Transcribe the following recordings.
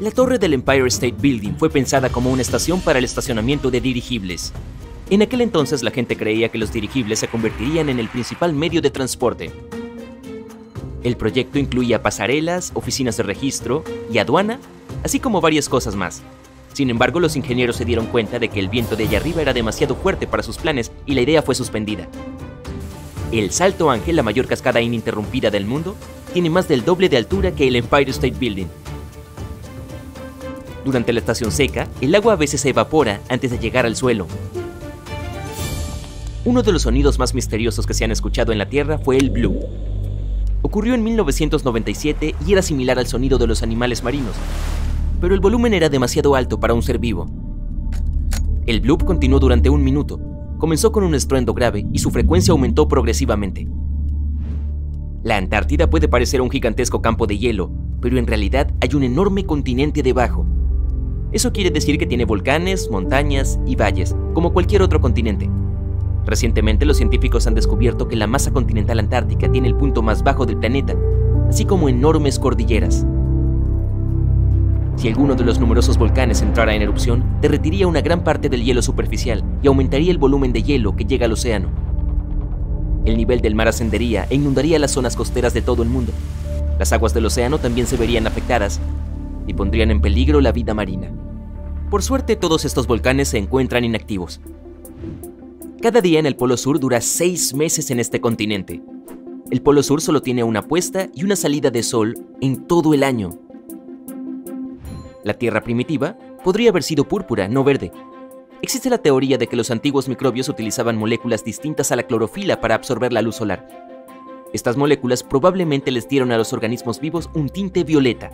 La torre del Empire State Building fue pensada como una estación para el estacionamiento de dirigibles. En aquel entonces la gente creía que los dirigibles se convertirían en el principal medio de transporte. El proyecto incluía pasarelas, oficinas de registro y aduana, así como varias cosas más. Sin embargo, los ingenieros se dieron cuenta de que el viento de allá arriba era demasiado fuerte para sus planes y la idea fue suspendida. El Salto Ángel, la mayor cascada ininterrumpida del mundo, tiene más del doble de altura que el Empire State Building durante la estación seca, el agua a veces se evapora antes de llegar al suelo. Uno de los sonidos más misteriosos que se han escuchado en la Tierra fue el blue. Ocurrió en 1997 y era similar al sonido de los animales marinos, pero el volumen era demasiado alto para un ser vivo. El bloop continuó durante un minuto. Comenzó con un estruendo grave y su frecuencia aumentó progresivamente. La Antártida puede parecer un gigantesco campo de hielo, pero en realidad hay un enorme continente debajo, eso quiere decir que tiene volcanes, montañas y valles, como cualquier otro continente. Recientemente los científicos han descubierto que la masa continental antártica tiene el punto más bajo del planeta, así como enormes cordilleras. Si alguno de los numerosos volcanes entrara en erupción, derretiría una gran parte del hielo superficial y aumentaría el volumen de hielo que llega al océano. El nivel del mar ascendería e inundaría las zonas costeras de todo el mundo. Las aguas del océano también se verían afectadas y pondrían en peligro la vida marina. Por suerte todos estos volcanes se encuentran inactivos. Cada día en el Polo Sur dura seis meses en este continente. El Polo Sur solo tiene una puesta y una salida de sol en todo el año. La Tierra primitiva podría haber sido púrpura, no verde. Existe la teoría de que los antiguos microbios utilizaban moléculas distintas a la clorofila para absorber la luz solar. Estas moléculas probablemente les dieron a los organismos vivos un tinte violeta,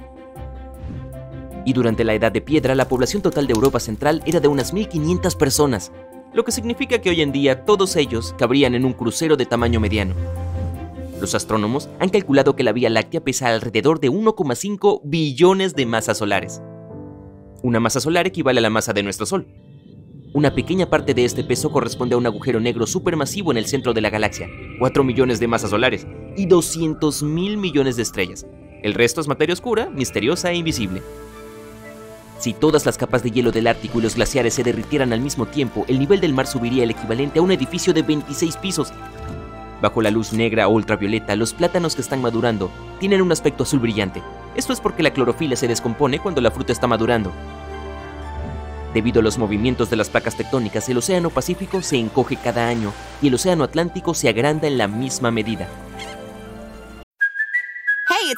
y durante la Edad de Piedra la población total de Europa Central era de unas 1.500 personas, lo que significa que hoy en día todos ellos cabrían en un crucero de tamaño mediano. Los astrónomos han calculado que la Vía Láctea pesa alrededor de 1,5 billones de masas solares. Una masa solar equivale a la masa de nuestro Sol. Una pequeña parte de este peso corresponde a un agujero negro supermasivo en el centro de la galaxia, 4 millones de masas solares y 200 mil millones de estrellas. El resto es materia oscura, misteriosa e invisible. Si todas las capas de hielo del Ártico y los glaciares se derritieran al mismo tiempo, el nivel del mar subiría el equivalente a un edificio de 26 pisos. Bajo la luz negra o ultravioleta, los plátanos que están madurando tienen un aspecto azul brillante. Esto es porque la clorofila se descompone cuando la fruta está madurando. Debido a los movimientos de las placas tectónicas, el Océano Pacífico se encoge cada año y el Océano Atlántico se agranda en la misma medida.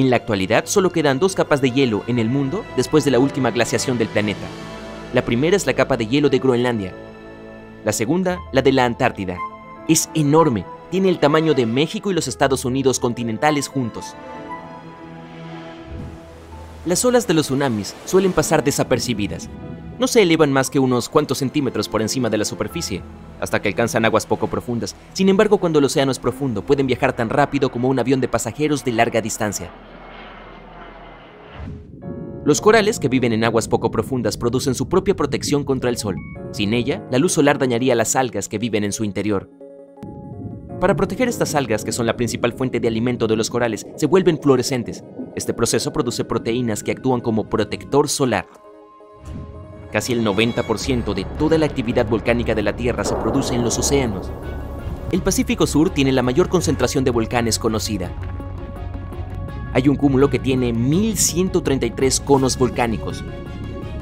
En la actualidad solo quedan dos capas de hielo en el mundo después de la última glaciación del planeta. La primera es la capa de hielo de Groenlandia. La segunda, la de la Antártida. Es enorme, tiene el tamaño de México y los Estados Unidos continentales juntos. Las olas de los tsunamis suelen pasar desapercibidas. No se elevan más que unos cuantos centímetros por encima de la superficie, hasta que alcanzan aguas poco profundas. Sin embargo, cuando el océano es profundo, pueden viajar tan rápido como un avión de pasajeros de larga distancia. Los corales que viven en aguas poco profundas producen su propia protección contra el sol. Sin ella, la luz solar dañaría las algas que viven en su interior. Para proteger estas algas, que son la principal fuente de alimento de los corales, se vuelven fluorescentes. Este proceso produce proteínas que actúan como protector solar. Casi el 90% de toda la actividad volcánica de la Tierra se produce en los océanos. El Pacífico Sur tiene la mayor concentración de volcanes conocida. Hay un cúmulo que tiene 1133 conos volcánicos.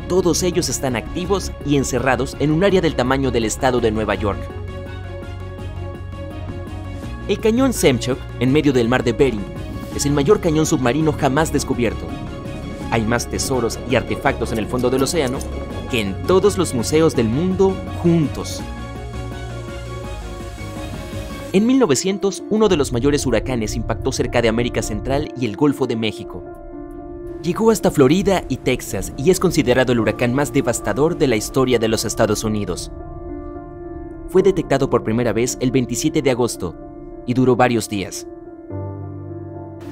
Todos ellos están activos y encerrados en un área del tamaño del estado de Nueva York. El cañón Semchuk, en medio del mar de Bering, es el mayor cañón submarino jamás descubierto. Hay más tesoros y artefactos en el fondo del océano que en todos los museos del mundo juntos. En 1900, uno de los mayores huracanes impactó cerca de América Central y el Golfo de México. Llegó hasta Florida y Texas y es considerado el huracán más devastador de la historia de los Estados Unidos. Fue detectado por primera vez el 27 de agosto y duró varios días.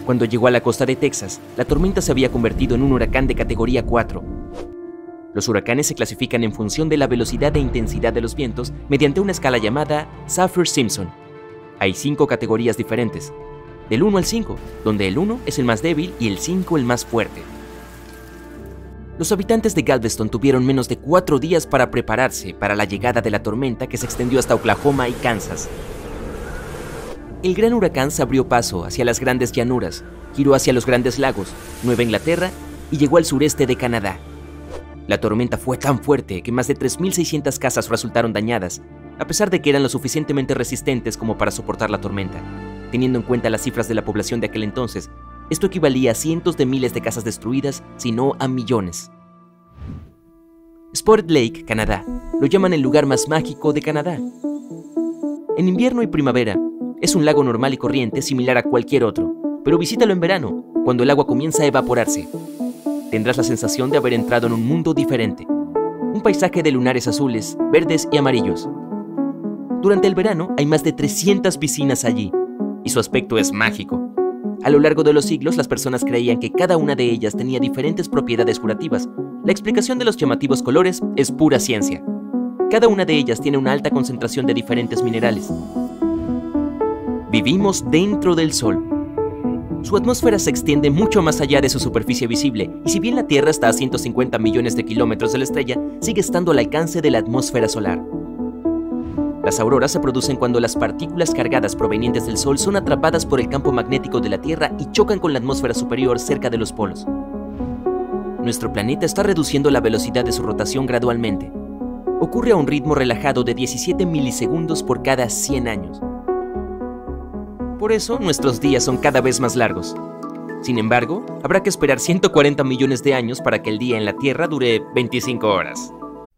Cuando llegó a la costa de Texas, la tormenta se había convertido en un huracán de categoría 4. Los huracanes se clasifican en función de la velocidad e intensidad de los vientos mediante una escala llamada Saffir-Simpson hay cinco categorías diferentes, del 1 al 5, donde el 1 es el más débil y el 5 el más fuerte. Los habitantes de Galveston tuvieron menos de cuatro días para prepararse para la llegada de la tormenta que se extendió hasta Oklahoma y Kansas. El gran huracán se abrió paso hacia las grandes llanuras, giró hacia los grandes lagos, Nueva Inglaterra y llegó al sureste de Canadá. La tormenta fue tan fuerte que más de 3.600 casas resultaron dañadas a pesar de que eran lo suficientemente resistentes como para soportar la tormenta. Teniendo en cuenta las cifras de la población de aquel entonces, esto equivalía a cientos de miles de casas destruidas, si no a millones. Sport Lake, Canadá, lo llaman el lugar más mágico de Canadá. En invierno y primavera, es un lago normal y corriente similar a cualquier otro, pero visítalo en verano, cuando el agua comienza a evaporarse. Tendrás la sensación de haber entrado en un mundo diferente, un paisaje de lunares azules, verdes y amarillos, durante el verano hay más de 300 piscinas allí, y su aspecto es mágico. A lo largo de los siglos las personas creían que cada una de ellas tenía diferentes propiedades curativas. La explicación de los llamativos colores es pura ciencia. Cada una de ellas tiene una alta concentración de diferentes minerales. Vivimos dentro del Sol. Su atmósfera se extiende mucho más allá de su superficie visible, y si bien la Tierra está a 150 millones de kilómetros de la estrella, sigue estando al alcance de la atmósfera solar. Las auroras se producen cuando las partículas cargadas provenientes del Sol son atrapadas por el campo magnético de la Tierra y chocan con la atmósfera superior cerca de los polos. Nuestro planeta está reduciendo la velocidad de su rotación gradualmente. Ocurre a un ritmo relajado de 17 milisegundos por cada 100 años. Por eso nuestros días son cada vez más largos. Sin embargo, habrá que esperar 140 millones de años para que el día en la Tierra dure 25 horas.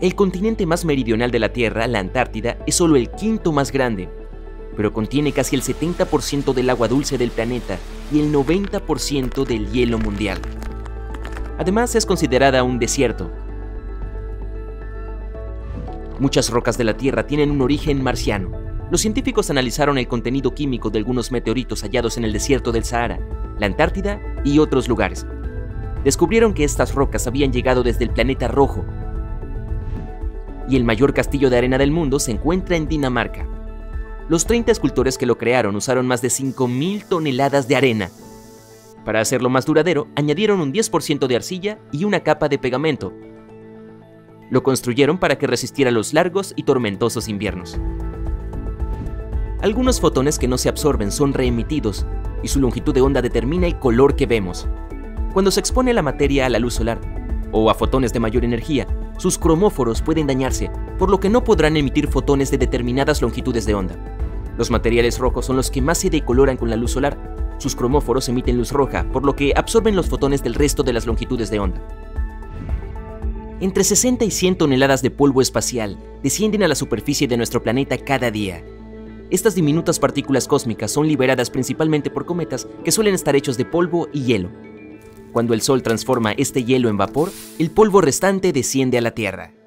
El continente más meridional de la Tierra, la Antártida, es solo el quinto más grande, pero contiene casi el 70% del agua dulce del planeta y el 90% del hielo mundial. Además es considerada un desierto. Muchas rocas de la Tierra tienen un origen marciano. Los científicos analizaron el contenido químico de algunos meteoritos hallados en el desierto del Sahara, la Antártida y otros lugares. Descubrieron que estas rocas habían llegado desde el planeta rojo, y el mayor castillo de arena del mundo se encuentra en Dinamarca. Los 30 escultores que lo crearon usaron más de 5.000 toneladas de arena. Para hacerlo más duradero, añadieron un 10% de arcilla y una capa de pegamento. Lo construyeron para que resistiera los largos y tormentosos inviernos. Algunos fotones que no se absorben son reemitidos, y su longitud de onda determina el color que vemos. Cuando se expone la materia a la luz solar, o a fotones de mayor energía, sus cromóforos pueden dañarse, por lo que no podrán emitir fotones de determinadas longitudes de onda. Los materiales rojos son los que más se decoloran con la luz solar. Sus cromóforos emiten luz roja, por lo que absorben los fotones del resto de las longitudes de onda. Entre 60 y 100 toneladas de polvo espacial descienden a la superficie de nuestro planeta cada día. Estas diminutas partículas cósmicas son liberadas principalmente por cometas que suelen estar hechos de polvo y hielo, cuando el Sol transforma este hielo en vapor, el polvo restante desciende a la Tierra.